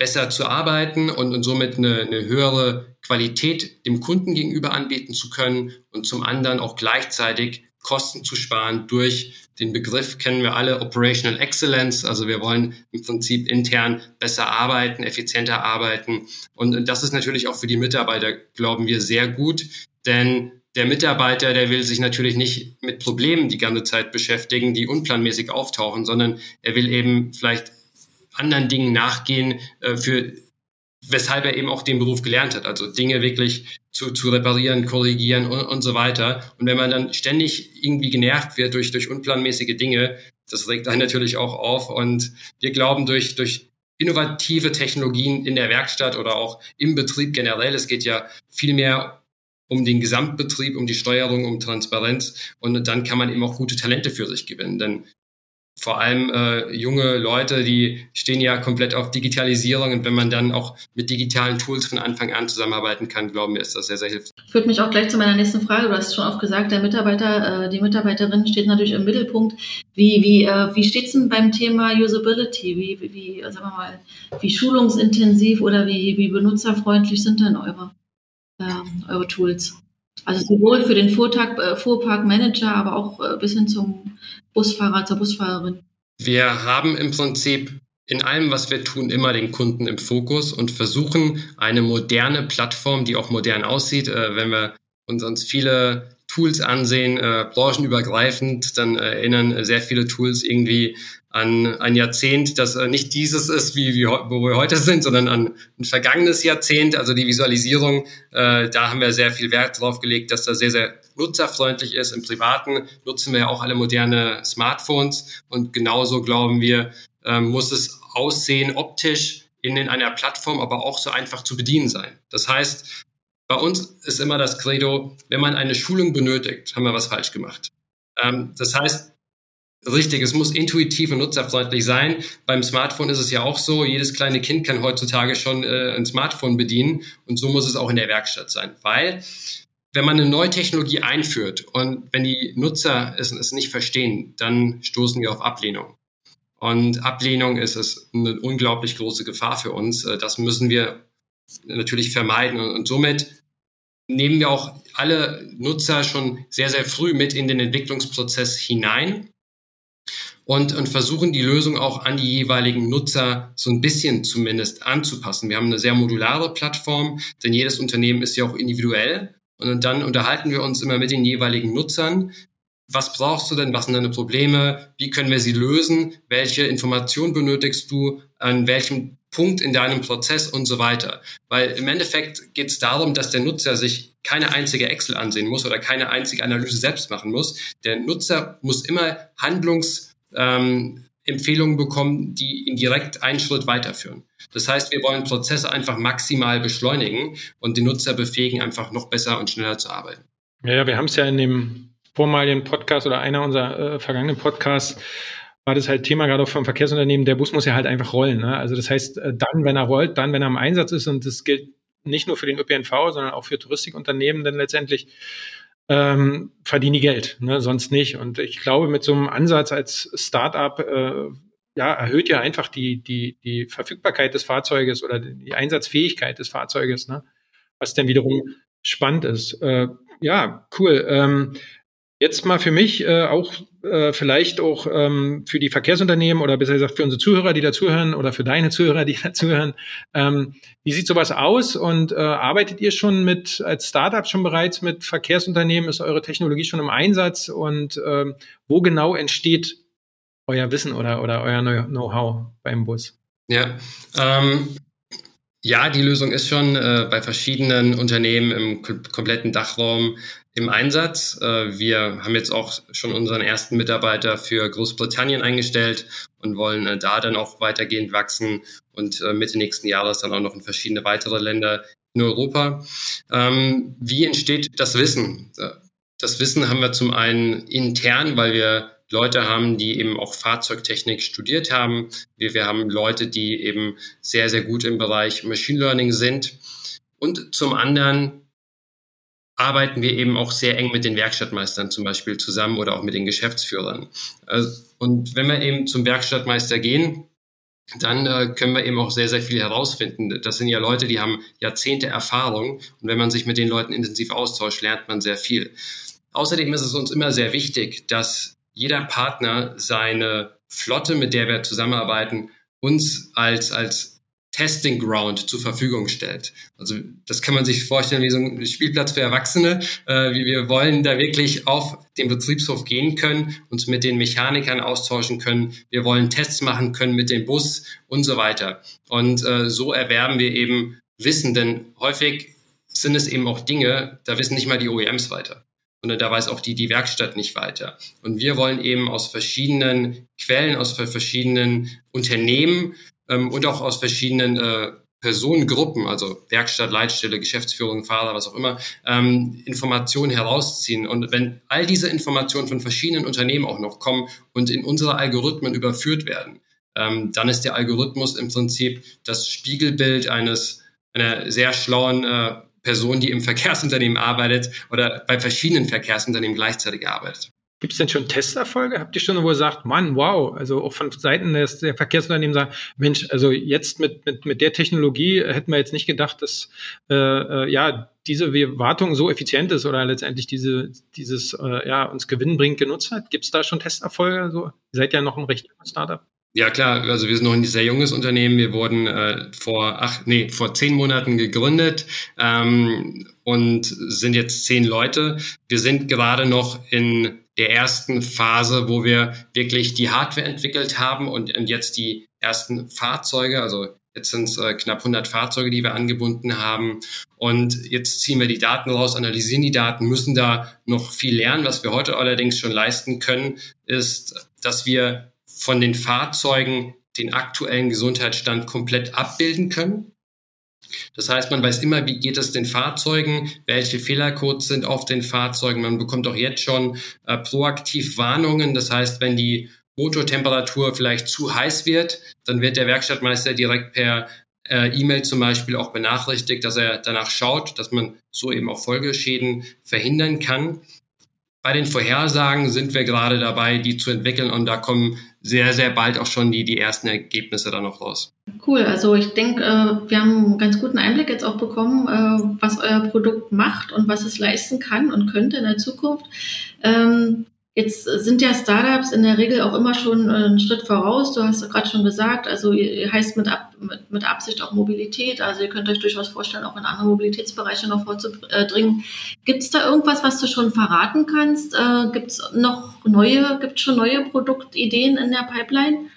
besser zu arbeiten und, und somit eine, eine höhere Qualität dem Kunden gegenüber anbieten zu können und zum anderen auch gleichzeitig Kosten zu sparen durch den Begriff kennen wir alle Operational Excellence. Also wir wollen im Prinzip intern besser arbeiten, effizienter arbeiten. Und das ist natürlich auch für die Mitarbeiter, glauben wir, sehr gut. Denn der Mitarbeiter, der will sich natürlich nicht mit Problemen die ganze Zeit beschäftigen, die unplanmäßig auftauchen, sondern er will eben vielleicht anderen Dingen nachgehen, äh, für weshalb er eben auch den Beruf gelernt hat. Also Dinge wirklich zu, zu reparieren, korrigieren und, und so weiter. Und wenn man dann ständig irgendwie genervt wird durch, durch unplanmäßige Dinge, das regt einen natürlich auch auf. Und wir glauben, durch, durch innovative Technologien in der Werkstatt oder auch im Betrieb generell, es geht ja viel mehr um den Gesamtbetrieb, um die Steuerung, um Transparenz. Und dann kann man eben auch gute Talente für sich gewinnen. Denn vor allem äh, junge Leute, die stehen ja komplett auf Digitalisierung und wenn man dann auch mit digitalen Tools von Anfang an zusammenarbeiten kann, glauben wir, ist das sehr, sehr hilfreich. Führt mich auch gleich zu meiner nächsten Frage. Du hast schon oft gesagt, der Mitarbeiter, äh, die Mitarbeiterin steht natürlich im Mittelpunkt. Wie, wie, äh, wie steht es denn beim Thema Usability? Wie, wie, sagen wir mal, wie schulungsintensiv oder wie, wie benutzerfreundlich sind denn eure, ähm, eure Tools? Also sowohl für den Fuhrtag, äh, Fuhrparkmanager, aber auch äh, bis hin zum Busfahrer, zur Busfahrerin. Wir haben im Prinzip in allem, was wir tun, immer den Kunden im Fokus und versuchen eine moderne Plattform, die auch modern aussieht. Äh, wenn wir uns, uns viele Tools ansehen, äh, branchenübergreifend, dann erinnern sehr viele Tools irgendwie an ein Jahrzehnt, das äh, nicht dieses ist, wie, wie wo wir heute sind, sondern an ein vergangenes Jahrzehnt. Also die Visualisierung, äh, da haben wir sehr viel Wert drauf gelegt, dass das sehr, sehr nutzerfreundlich ist. Im Privaten nutzen wir ja auch alle moderne Smartphones und genauso glauben wir, äh, muss es aussehen optisch in, in einer Plattform, aber auch so einfach zu bedienen sein. Das heißt, bei uns ist immer das Credo, wenn man eine Schulung benötigt, haben wir was falsch gemacht. Ähm, das heißt, Richtig, es muss intuitiv und nutzerfreundlich sein. Beim Smartphone ist es ja auch so, jedes kleine Kind kann heutzutage schon äh, ein Smartphone bedienen und so muss es auch in der Werkstatt sein. Weil wenn man eine neue Technologie einführt und wenn die Nutzer es, es nicht verstehen, dann stoßen wir auf Ablehnung. Und Ablehnung ist es eine unglaublich große Gefahr für uns. Äh, das müssen wir natürlich vermeiden und somit nehmen wir auch alle Nutzer schon sehr, sehr früh mit in den Entwicklungsprozess hinein und, und versuchen die Lösung auch an die jeweiligen Nutzer so ein bisschen zumindest anzupassen. Wir haben eine sehr modulare Plattform, denn jedes Unternehmen ist ja auch individuell. Und dann unterhalten wir uns immer mit den jeweiligen Nutzern. Was brauchst du denn? Was sind deine Probleme? Wie können wir sie lösen? Welche Informationen benötigst du? An welchem Punkt in deinem Prozess und so weiter. Weil im Endeffekt geht es darum, dass der Nutzer sich keine einzige Excel ansehen muss oder keine einzige Analyse selbst machen muss. Der Nutzer muss immer Handlungs ähm, Empfehlungen bekommen, die ihn direkt einen Schritt weiterführen. Das heißt, wir wollen Prozesse einfach maximal beschleunigen und die Nutzer befähigen, einfach noch besser und schneller zu arbeiten. Ja, wir haben es ja in dem vormaligen Podcast oder einer unserer äh, vergangenen Podcasts war das halt Thema gerade auch vom Verkehrsunternehmen, der Bus muss ja halt einfach rollen. Ne? Also das heißt, äh, dann, wenn er rollt, dann, wenn er im Einsatz ist und das gilt nicht nur für den ÖPNV, sondern auch für Touristikunternehmen dann letztendlich, ähm, verdiene Geld, ne? sonst nicht. Und ich glaube, mit so einem Ansatz als Startup äh, ja, erhöht ja einfach die, die, die Verfügbarkeit des Fahrzeuges oder die Einsatzfähigkeit des Fahrzeuges, ne? was dann wiederum spannend ist. Äh, ja, cool. Ähm, Jetzt mal für mich äh, auch äh, vielleicht auch ähm, für die Verkehrsunternehmen oder besser gesagt für unsere Zuhörer, die dazuhören oder für deine Zuhörer, die dazuhören. Ähm, wie sieht sowas aus und äh, arbeitet ihr schon mit als Startup schon bereits mit Verkehrsunternehmen? Ist eure Technologie schon im Einsatz und ähm, wo genau entsteht euer Wissen oder, oder euer Know-how beim Bus? Ja, ähm, ja, die Lösung ist schon äh, bei verschiedenen Unternehmen im kompletten Dachraum im Einsatz. Äh, wir haben jetzt auch schon unseren ersten Mitarbeiter für Großbritannien eingestellt und wollen äh, da dann auch weitergehend wachsen und äh, Mitte nächsten Jahres dann auch noch in verschiedene weitere Länder in Europa. Ähm, wie entsteht das Wissen? Das Wissen haben wir zum einen intern, weil wir Leute haben, die eben auch Fahrzeugtechnik studiert haben. Wir, wir haben Leute, die eben sehr, sehr gut im Bereich Machine Learning sind. Und zum anderen arbeiten wir eben auch sehr eng mit den Werkstattmeistern zum Beispiel zusammen oder auch mit den Geschäftsführern. Also, und wenn wir eben zum Werkstattmeister gehen, dann äh, können wir eben auch sehr, sehr viel herausfinden. Das sind ja Leute, die haben Jahrzehnte Erfahrung und wenn man sich mit den Leuten intensiv austauscht, lernt man sehr viel. Außerdem ist es uns immer sehr wichtig, dass jeder Partner seine Flotte, mit der wir zusammenarbeiten, uns als, als Testing Ground zur Verfügung stellt. Also das kann man sich vorstellen wie so ein Spielplatz für Erwachsene. Äh, wir wollen da wirklich auf den Betriebshof gehen können, uns mit den Mechanikern austauschen können. Wir wollen Tests machen können mit dem Bus und so weiter. Und äh, so erwerben wir eben Wissen, denn häufig sind es eben auch Dinge, da wissen nicht mal die OEMs weiter. Und da weiß auch die, die Werkstatt nicht weiter. Und wir wollen eben aus verschiedenen Quellen, aus verschiedenen Unternehmen ähm, und auch aus verschiedenen äh, Personengruppen, also Werkstatt, Leitstelle, Geschäftsführung, Fahrer, was auch immer, ähm, Informationen herausziehen. Und wenn all diese Informationen von verschiedenen Unternehmen auch noch kommen und in unsere Algorithmen überführt werden, ähm, dann ist der Algorithmus im Prinzip das Spiegelbild eines einer sehr schlauen äh, Person, die im Verkehrsunternehmen arbeitet oder bei verschiedenen Verkehrsunternehmen gleichzeitig arbeitet. Gibt es denn schon Testerfolge? Habt ihr schon, wo ihr sagt, Mann, wow, also auch von Seiten des der Verkehrsunternehmen sagen, Mensch, also jetzt mit, mit, mit der Technologie hätten wir jetzt nicht gedacht, dass äh, äh, ja diese Wartung so effizient ist oder letztendlich diese, dieses äh, ja uns Gewinn bringt genutzt hat. Gibt es da schon Testerfolge? So, ihr seid ja noch ein recht Startup. Ja klar, also wir sind noch ein sehr junges Unternehmen. Wir wurden äh, vor acht, nee, vor zehn Monaten gegründet ähm, und sind jetzt zehn Leute. Wir sind gerade noch in der ersten Phase, wo wir wirklich die Hardware entwickelt haben und, und jetzt die ersten Fahrzeuge, also Jetzt sind es äh, knapp 100 Fahrzeuge, die wir angebunden haben. Und jetzt ziehen wir die Daten raus, analysieren die Daten, müssen da noch viel lernen. Was wir heute allerdings schon leisten können, ist, dass wir von den Fahrzeugen den aktuellen Gesundheitsstand komplett abbilden können. Das heißt, man weiß immer, wie geht es den Fahrzeugen, welche Fehlercodes sind auf den Fahrzeugen. Man bekommt auch jetzt schon äh, proaktiv Warnungen. Das heißt, wenn die Motortemperatur vielleicht zu heiß wird, dann wird der Werkstattmeister direkt per äh, E-Mail zum Beispiel auch benachrichtigt, dass er danach schaut, dass man so eben auch Folgeschäden verhindern kann. Bei den Vorhersagen sind wir gerade dabei, die zu entwickeln und da kommen sehr, sehr bald auch schon die, die ersten Ergebnisse dann noch raus. Cool, also ich denke, äh, wir haben einen ganz guten Einblick jetzt auch bekommen, äh, was euer Produkt macht und was es leisten kann und könnte in der Zukunft. Ähm, Jetzt sind ja Startups in der Regel auch immer schon äh, einen Schritt voraus. Du hast gerade schon gesagt, also ihr heißt mit, Ab, mit, mit, Absicht auch Mobilität. Also ihr könnt euch durchaus vorstellen, auch in andere Mobilitätsbereiche noch vorzudringen. Gibt es da irgendwas, was du schon verraten kannst? Äh, gibt es noch neue, gibt schon neue Produktideen in der Pipeline?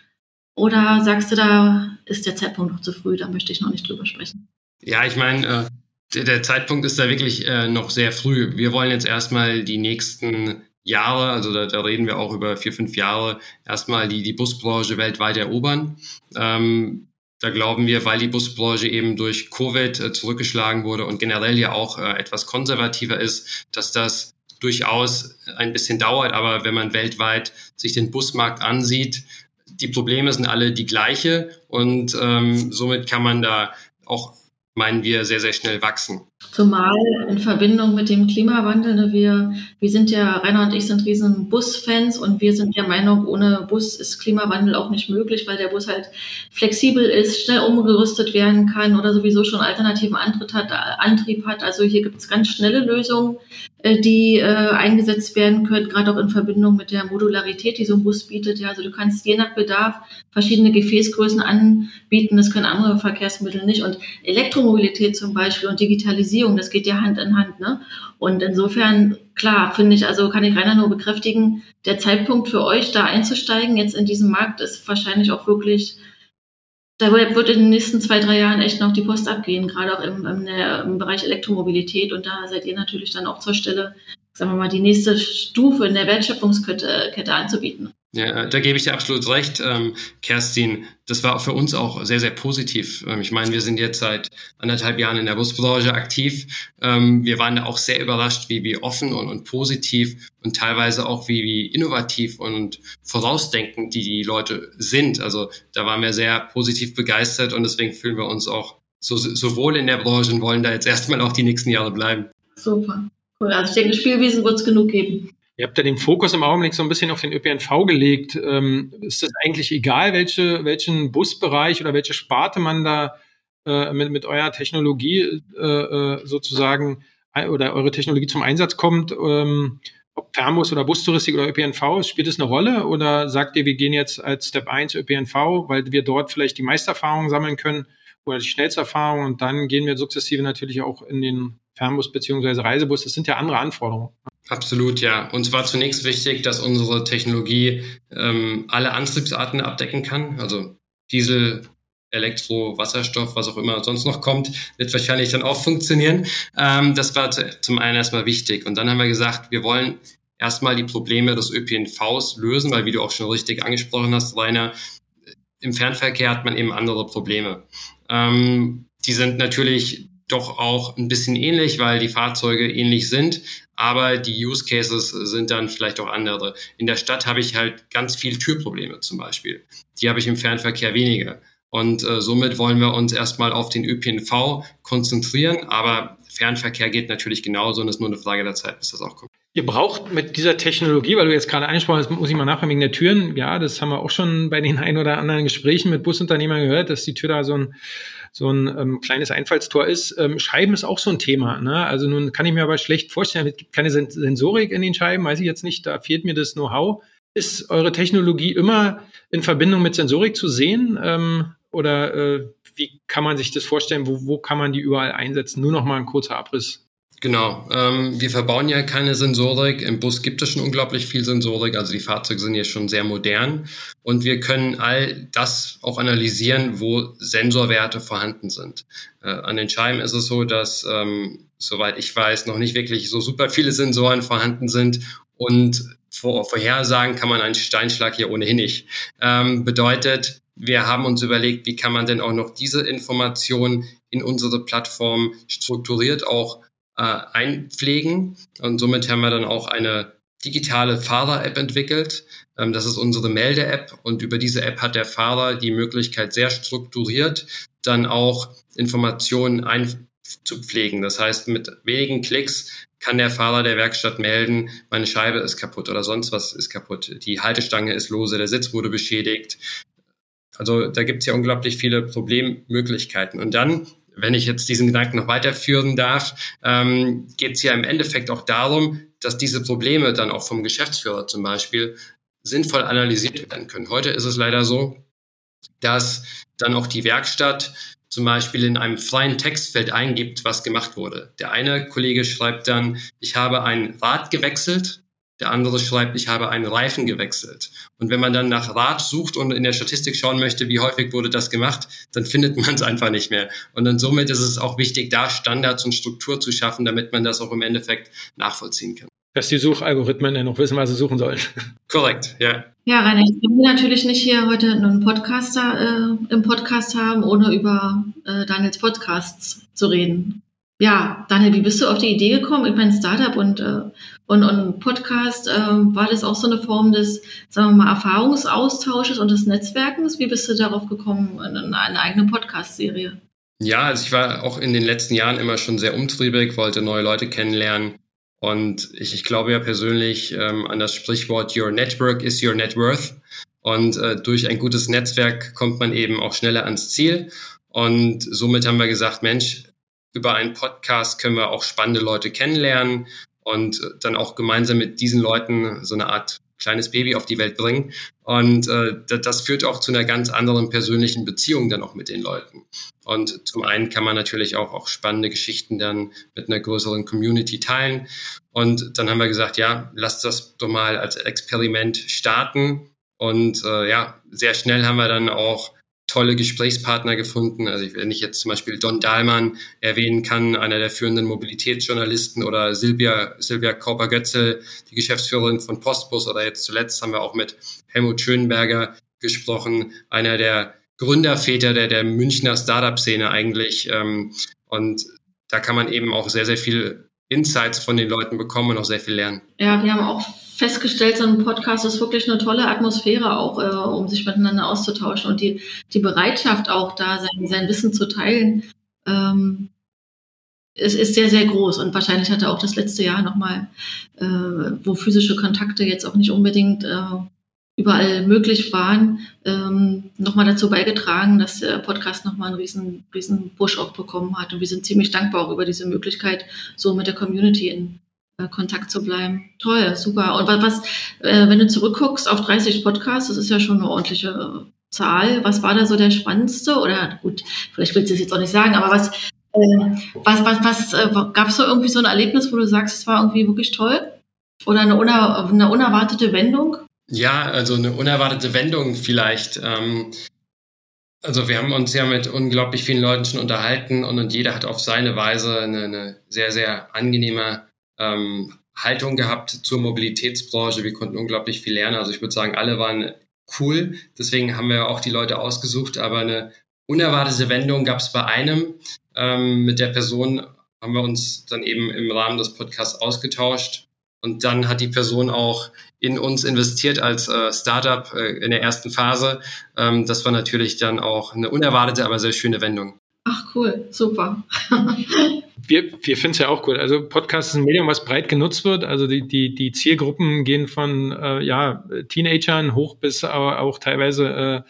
Oder sagst du, da ist der Zeitpunkt noch zu früh, da möchte ich noch nicht drüber sprechen? Ja, ich meine, äh, der Zeitpunkt ist da wirklich äh, noch sehr früh. Wir wollen jetzt erstmal die nächsten Jahre, also da, da reden wir auch über vier, fünf Jahre, erstmal die, die Busbranche weltweit erobern. Ähm, da glauben wir, weil die Busbranche eben durch Covid äh, zurückgeschlagen wurde und generell ja auch äh, etwas konservativer ist, dass das durchaus ein bisschen dauert. Aber wenn man weltweit sich den Busmarkt ansieht, die Probleme sind alle die gleiche und ähm, somit kann man da auch meinen wir, sehr, sehr schnell wachsen. Zumal in Verbindung mit dem Klimawandel, ne, wir, wir sind ja, Rainer und ich sind riesen Busfans und wir sind der Meinung, ohne Bus ist Klimawandel auch nicht möglich, weil der Bus halt flexibel ist, schnell umgerüstet werden kann oder sowieso schon alternativen Antrieb hat. Antrieb hat. Also hier gibt es ganz schnelle Lösungen, äh, die äh, eingesetzt werden können, gerade auch in Verbindung mit der Modularität, die so ein Bus bietet. Ja, also du kannst je nach Bedarf verschiedene Gefäßgrößen anbieten. Das können andere Verkehrsmittel nicht. Und Elektromobilität zum Beispiel und Digitalisierung, das geht ja Hand in Hand. Ne? Und insofern, klar, finde ich, also kann ich Rainer nur bekräftigen, der Zeitpunkt für euch da einzusteigen jetzt in diesem Markt ist wahrscheinlich auch wirklich da wird in den nächsten zwei, drei Jahren echt noch die Post abgehen, gerade auch im, im, im, Bereich Elektromobilität. Und da seid ihr natürlich dann auch zur Stelle, sagen wir mal, die nächste Stufe in der Wertschöpfungskette Kette anzubieten. Ja, da gebe ich dir absolut recht, ähm, Kerstin. Das war für uns auch sehr, sehr positiv. Ähm, ich meine, wir sind jetzt seit anderthalb Jahren in der Busbranche aktiv. Ähm, wir waren da auch sehr überrascht, wie, wie offen und, und positiv und teilweise auch wie, wie innovativ und vorausdenkend die, die Leute sind. Also da waren wir sehr positiv begeistert und deswegen fühlen wir uns auch so, sowohl in der Branche und wollen da jetzt erstmal auch die nächsten Jahre bleiben. Super. Cool. Also ich denke, Spielwiesen wird es genug geben. Ihr habt ja den Fokus im Augenblick so ein bisschen auf den ÖPNV gelegt. Ähm, ist es eigentlich egal, welche, welchen Busbereich oder welche Sparte man da äh, mit, mit eurer Technologie äh, äh sozusagen oder eure Technologie zum Einsatz kommt? Ähm, ob Fernbus oder Bustouristik oder ÖPNV, spielt es eine Rolle? Oder sagt ihr, wir gehen jetzt als Step 1 ÖPNV, weil wir dort vielleicht die Meisterfahrung sammeln können oder die schnellste Erfahrung und dann gehen wir sukzessive natürlich auch in den Fernbus beziehungsweise Reisebus? Das sind ja andere Anforderungen. Absolut, ja. Uns war zunächst wichtig, dass unsere Technologie ähm, alle Antriebsarten abdecken kann. Also Diesel, Elektro, Wasserstoff, was auch immer sonst noch kommt, wird wahrscheinlich dann auch funktionieren. Ähm, das war zum einen erstmal wichtig. Und dann haben wir gesagt, wir wollen erstmal die Probleme des ÖPNVs lösen, weil wie du auch schon richtig angesprochen hast, Rainer, im Fernverkehr hat man eben andere Probleme. Ähm, die sind natürlich doch auch ein bisschen ähnlich, weil die Fahrzeuge ähnlich sind, aber die Use Cases sind dann vielleicht auch andere. In der Stadt habe ich halt ganz viel Türprobleme zum Beispiel. Die habe ich im Fernverkehr weniger. Und äh, somit wollen wir uns erstmal auf den ÖPNV konzentrieren, aber Fernverkehr geht natürlich genauso und es ist nur eine Frage der Zeit, bis das auch kommt. Ihr braucht mit dieser Technologie, weil du jetzt gerade angesprochen hast, muss ich mal nachfragen wegen der Türen. Ja, das haben wir auch schon bei den ein oder anderen Gesprächen mit Busunternehmern gehört, dass die Tür da so ein so ein ähm, kleines Einfallstor ist. Ähm, Scheiben ist auch so ein Thema. Ne? Also nun kann ich mir aber schlecht vorstellen, es gibt keine Sensorik in den Scheiben, weiß ich jetzt nicht, da fehlt mir das Know-how. ist eure Technologie immer in Verbindung mit Sensorik zu sehen? Ähm, oder äh, wie kann man sich das vorstellen? Wo, wo kann man die überall einsetzen? Nur noch mal ein kurzer Abriss. Genau. Ähm, wir verbauen ja keine Sensorik. Im Bus gibt es schon unglaublich viel Sensorik. Also die Fahrzeuge sind ja schon sehr modern. Und wir können all das auch analysieren, wo Sensorwerte vorhanden sind. Äh, an den Scheiben ist es so, dass, ähm, soweit ich weiß, noch nicht wirklich so super viele Sensoren vorhanden sind. Und vor, vorhersagen kann man einen Steinschlag hier ohnehin nicht. Ähm, bedeutet, wir haben uns überlegt, wie kann man denn auch noch diese Informationen in unsere Plattform strukturiert auch äh, einpflegen. Und somit haben wir dann auch eine digitale Fahrer-App entwickelt. Ähm, das ist unsere Melde-App und über diese App hat der Fahrer die Möglichkeit, sehr strukturiert dann auch Informationen einzupflegen. Das heißt, mit wenigen Klicks kann der Fahrer der Werkstatt melden, meine Scheibe ist kaputt oder sonst was ist kaputt. Die Haltestange ist lose, der Sitz wurde beschädigt. Also da gibt es ja unglaublich viele Problemmöglichkeiten. Und dann wenn ich jetzt diesen Gedanken noch weiterführen darf, ähm, geht es ja im Endeffekt auch darum, dass diese Probleme dann auch vom Geschäftsführer zum Beispiel sinnvoll analysiert werden können. Heute ist es leider so, dass dann auch die Werkstatt zum Beispiel in einem freien Textfeld eingibt, was gemacht wurde. Der eine Kollege schreibt dann, ich habe ein Rad gewechselt der andere schreibt, ich habe einen Reifen gewechselt. Und wenn man dann nach Rad sucht und in der Statistik schauen möchte, wie häufig wurde das gemacht, dann findet man es einfach nicht mehr. Und dann somit ist es auch wichtig, da Standards und Struktur zu schaffen, damit man das auch im Endeffekt nachvollziehen kann. Dass die Suchalgorithmen ja noch wissen, was sie suchen sollen. Korrekt, ja. Ja, Rainer, ich kann natürlich nicht hier heute einen Podcaster äh, im Podcast haben, ohne über äh, Daniels Podcasts zu reden ja, Daniel, wie bist du auf die Idee gekommen? Ich meine, Startup und, äh, und, und Podcast, äh, war das auch so eine Form des, sagen wir mal, Erfahrungsaustausches und des Netzwerkens? Wie bist du darauf gekommen, in eine eigene Podcast-Serie? Ja, also ich war auch in den letzten Jahren immer schon sehr umtriebig, wollte neue Leute kennenlernen. Und ich, ich glaube ja persönlich ähm, an das Sprichwort Your Network is your net worth. Und äh, durch ein gutes Netzwerk kommt man eben auch schneller ans Ziel. Und somit haben wir gesagt, Mensch, über einen Podcast können wir auch spannende Leute kennenlernen und dann auch gemeinsam mit diesen Leuten so eine Art kleines Baby auf die Welt bringen. Und äh, das führt auch zu einer ganz anderen persönlichen Beziehung dann auch mit den Leuten. Und zum einen kann man natürlich auch, auch spannende Geschichten dann mit einer größeren Community teilen. Und dann haben wir gesagt, ja, lasst das doch mal als Experiment starten. Und äh, ja, sehr schnell haben wir dann auch tolle Gesprächspartner gefunden. Also wenn ich jetzt zum Beispiel Don Dahlmann erwähnen kann, einer der führenden Mobilitätsjournalisten oder Silvia, Silvia Kauper-Götzel, die Geschäftsführerin von Postbus oder jetzt zuletzt haben wir auch mit Helmut Schönberger gesprochen, einer der Gründerväter der, der Münchner Startup-Szene eigentlich. Ähm, und da kann man eben auch sehr, sehr viel Insights von den Leuten bekommen und auch sehr viel lernen. Ja, wir haben auch festgestellt, so ein Podcast ist wirklich eine tolle Atmosphäre auch, äh, um sich miteinander auszutauschen und die, die Bereitschaft auch da, sein, sein Wissen zu teilen, ähm, ist, ist sehr, sehr groß. Und wahrscheinlich hatte auch das letzte Jahr nochmal, äh, wo physische Kontakte jetzt auch nicht unbedingt äh, überall möglich waren, ähm, nochmal dazu beigetragen, dass der Podcast nochmal einen riesen, riesen Push auch bekommen hat. Und wir sind ziemlich dankbar auch über diese Möglichkeit, so mit der Community in Kontakt zu bleiben. Toll, super. Und was, äh, wenn du zurückguckst auf 30 Podcasts, das ist ja schon eine ordentliche äh, Zahl. Was war da so der spannendste? Oder gut, vielleicht willst du es jetzt auch nicht sagen, aber was, äh, was, was, was äh, gab es so irgendwie so ein Erlebnis, wo du sagst, es war irgendwie wirklich toll? Oder eine, uner, eine unerwartete Wendung? Ja, also eine unerwartete Wendung vielleicht. Ähm, also wir haben uns ja mit unglaublich vielen Leuten schon unterhalten und, und jeder hat auf seine Weise eine, eine sehr, sehr angenehme ähm, Haltung gehabt zur Mobilitätsbranche. Wir konnten unglaublich viel lernen. Also ich würde sagen, alle waren cool. Deswegen haben wir auch die Leute ausgesucht. Aber eine unerwartete Wendung gab es bei einem. Ähm, mit der Person haben wir uns dann eben im Rahmen des Podcasts ausgetauscht. Und dann hat die Person auch in uns investiert als äh, Startup äh, in der ersten Phase. Ähm, das war natürlich dann auch eine unerwartete, aber sehr schöne Wendung. Ach cool, super. wir, wir finden es ja auch cool. Also Podcast ist ein Medium, was breit genutzt wird. Also die, die, die Zielgruppen gehen von äh, ja, Teenagern hoch bis auch, auch teilweise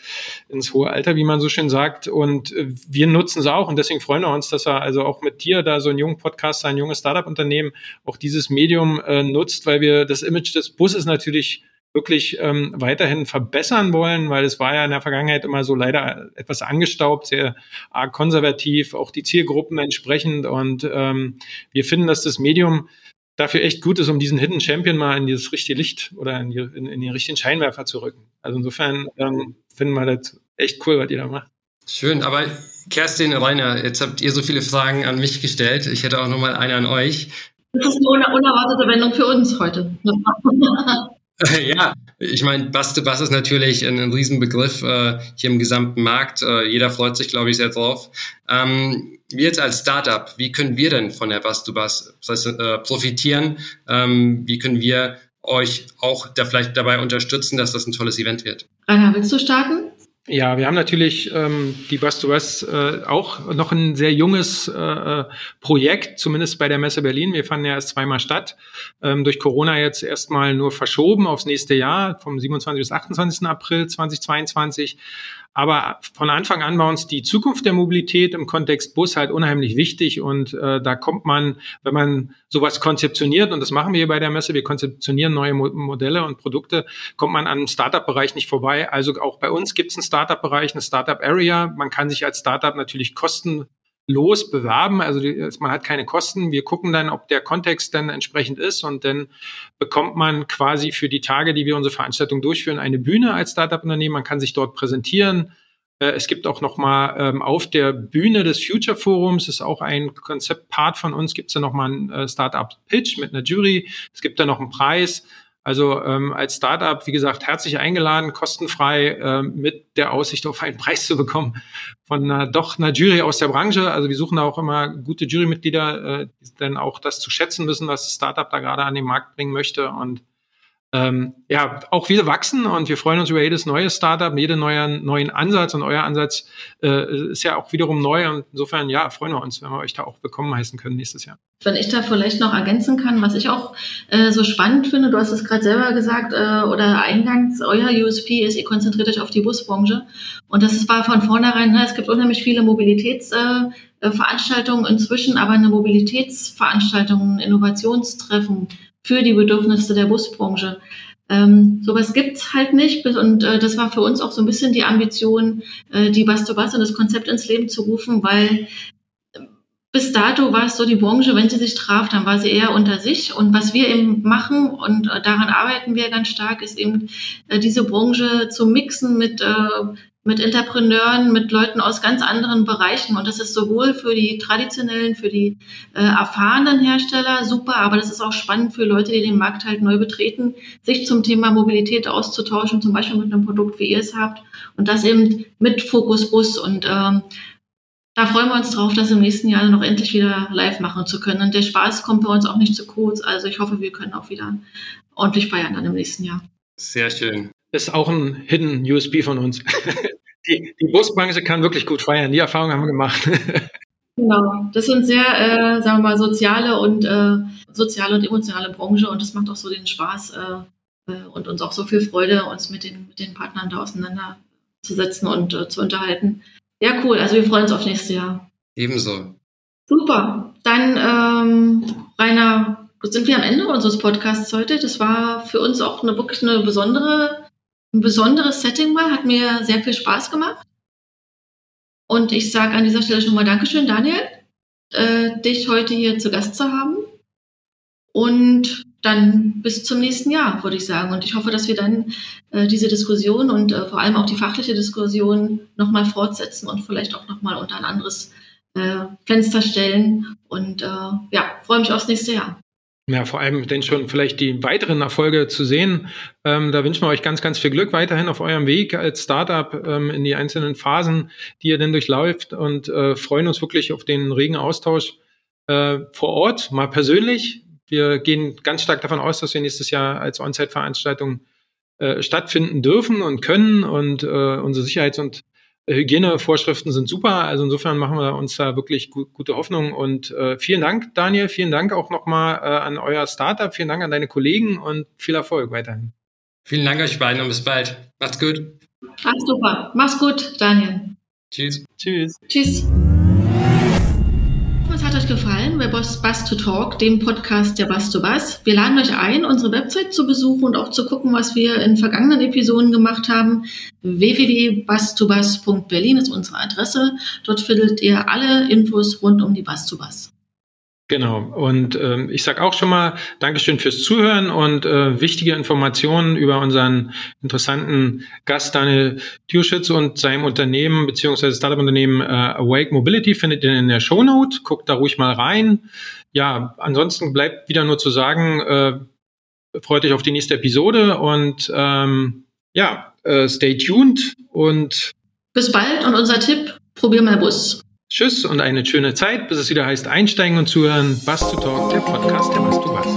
äh, ins hohe Alter, wie man so schön sagt. Und äh, wir nutzen es auch und deswegen freuen wir uns, dass er also auch mit dir da so ein jungen Podcast, ein junges Startup-Unternehmen auch dieses Medium äh, nutzt, weil wir das Image des Busses natürlich wirklich ähm, weiterhin verbessern wollen, weil es war ja in der Vergangenheit immer so leider etwas angestaubt, sehr arg konservativ, auch die Zielgruppen entsprechend. Und ähm, wir finden, dass das Medium dafür echt gut ist, um diesen Hidden Champion mal in dieses richtige Licht oder in, die, in, in den richtigen Scheinwerfer zu rücken. Also insofern ähm, finden wir das echt cool, was ihr da macht. Schön, aber Kerstin, Rainer, jetzt habt ihr so viele Fragen an mich gestellt. Ich hätte auch noch mal eine an euch. Das ist eine unerwartete Wendung für uns heute. ja, ich meine, Baste Bass ist natürlich ein, ein Riesenbegriff äh, hier im gesamten Markt. Äh, jeder freut sich, glaube ich, sehr drauf. Ähm, wir jetzt als Startup, wie können wir denn von der das heißt, äh, profitieren? Ähm, wie können wir euch auch da vielleicht dabei unterstützen, dass das ein tolles Event wird? Rainer, willst du starten? Ja, wir haben natürlich ähm, die Bus to Bus äh, auch noch ein sehr junges äh, äh, Projekt, zumindest bei der Messe Berlin. Wir fanden ja erst zweimal statt. Ähm, durch Corona jetzt erstmal nur verschoben aufs nächste Jahr, vom 27. bis 28. April 2022. Aber von Anfang an war uns die Zukunft der Mobilität im Kontext Bus halt unheimlich wichtig und äh, da kommt man, wenn man sowas konzeptioniert, und das machen wir hier bei der Messe, wir konzeptionieren neue Mo Modelle und Produkte, kommt man an einem Startup-Bereich nicht vorbei. Also auch bei uns gibt es einen Startup-Bereich, eine Startup-Area. Man kann sich als Startup natürlich kosten los bewerben. Also die, man hat keine Kosten. Wir gucken dann, ob der Kontext dann entsprechend ist und dann bekommt man quasi für die Tage, die wir unsere Veranstaltung durchführen, eine Bühne als Startup-Unternehmen. Man kann sich dort präsentieren. Äh, es gibt auch nochmal ähm, auf der Bühne des Future Forums, ist auch ein Konzeptpart von uns, gibt es da nochmal einen äh, Startup-Pitch mit einer Jury. Es gibt da noch einen Preis. Also ähm, als Startup, wie gesagt, herzlich eingeladen, kostenfrei äh, mit der Aussicht auf einen Preis zu bekommen von einer, doch einer Jury aus der Branche. Also wir suchen da auch immer gute Jurymitglieder, äh, die dann auch das zu schätzen wissen, was das Startup da gerade an den Markt bringen möchte. Und ähm, ja, auch wir wachsen und wir freuen uns über jedes neue Startup, jeden neuen, neuen Ansatz. Und euer Ansatz äh, ist ja auch wiederum neu. Und insofern, ja, freuen wir uns, wenn wir euch da auch willkommen heißen können nächstes Jahr. Wenn ich da vielleicht noch ergänzen kann, was ich auch äh, so spannend finde, du hast es gerade selber gesagt äh, oder eingangs, euer USP ist, ihr konzentriert euch auf die Busbranche. Und das war von vornherein, ne, es gibt unheimlich viele Mobilitätsveranstaltungen äh, inzwischen, aber eine Mobilitätsveranstaltung, ein Innovationstreffen, für die Bedürfnisse der Busbranche. Ähm, sowas gibt's halt nicht und äh, das war für uns auch so ein bisschen die Ambition, äh, die Bus to Bus und das Konzept ins Leben zu rufen, weil bis dato war es so, die Branche, wenn sie sich traf, dann war sie eher unter sich. Und was wir eben machen, und äh, daran arbeiten wir ganz stark, ist eben äh, diese Branche zu mixen mit äh, mit Entrepreneuren, mit Leuten aus ganz anderen Bereichen. Und das ist sowohl für die traditionellen, für die äh, erfahrenen Hersteller super, aber das ist auch spannend für Leute, die den Markt halt neu betreten, sich zum Thema Mobilität auszutauschen, zum Beispiel mit einem Produkt, wie ihr es habt. Und das eben mit Fokus Bus. Und ähm, da freuen wir uns drauf, das im nächsten Jahr noch endlich wieder live machen zu können. Und der Spaß kommt bei uns auch nicht zu kurz. Also ich hoffe, wir können auch wieder ordentlich feiern dann im nächsten Jahr. Sehr schön. Das ist auch ein Hidden USB von uns. die, die Busbranche kann wirklich gut feiern. Die Erfahrung haben wir gemacht. Genau, das sind sehr, äh, sagen wir mal, soziale und äh, soziale und emotionale Branche und das macht auch so den Spaß äh, äh, und uns auch so viel Freude, uns mit den, mit den Partnern da auseinanderzusetzen und äh, zu unterhalten. Ja, cool. Also wir freuen uns auf nächstes Jahr. Ebenso. Super. Dann, ähm, Rainer, sind wir am Ende unseres Podcasts heute. Das war für uns auch eine wirklich eine besondere ein besonderes Setting war, hat mir sehr viel Spaß gemacht. Und ich sage an dieser Stelle schon mal Dankeschön, Daniel, äh, dich heute hier zu Gast zu haben. Und dann bis zum nächsten Jahr, würde ich sagen. Und ich hoffe, dass wir dann äh, diese Diskussion und äh, vor allem auch die fachliche Diskussion nochmal fortsetzen und vielleicht auch nochmal unter ein anderes äh, Fenster stellen. Und äh, ja, freue mich aufs nächste Jahr. Ja, vor allem denn schon vielleicht die weiteren Erfolge zu sehen. Ähm, da wünschen wir euch ganz, ganz viel Glück weiterhin auf eurem Weg als Startup ähm, in die einzelnen Phasen, die ihr denn durchläuft und äh, freuen uns wirklich auf den regen Austausch äh, vor Ort, mal persönlich. Wir gehen ganz stark davon aus, dass wir nächstes Jahr als On-Site-Veranstaltung äh, stattfinden dürfen und können und äh, unsere Sicherheits- und Hygienevorschriften sind super. Also insofern machen wir uns da wirklich gut, gute Hoffnung. Und äh, vielen Dank, Daniel. Vielen Dank auch nochmal äh, an euer Startup. Vielen Dank an deine Kollegen und viel Erfolg weiterhin. Vielen Dank euch beiden und bis bald. Macht's gut. Ach, super. Mach's gut, Daniel. Tschüss. Tschüss. Tschüss. Wer Bus to Talk, dem Podcast der Bus to Bus. Wir laden euch ein, unsere Website zu besuchen und auch zu gucken, was wir in vergangenen Episoden gemacht haben. www.bustobus.berlin ist unsere Adresse. Dort findet ihr alle Infos rund um die Bus to Bus. Genau. Und ähm, ich sage auch schon mal Dankeschön fürs Zuhören und äh, wichtige Informationen über unseren interessanten Gast Daniel Türschitz und seinem Unternehmen beziehungsweise Startup-Unternehmen äh, Awake Mobility findet ihr in der Shownote. Guckt da ruhig mal rein. Ja, ansonsten bleibt wieder nur zu sagen, äh, freut euch auf die nächste Episode und ähm, ja, äh, stay tuned und bis bald und unser Tipp, probier mal Bus. Tschüss und eine schöne Zeit, bis es wieder heißt Einsteigen und Zuhören. Bass to Talk, der Podcast der Bass to Bass.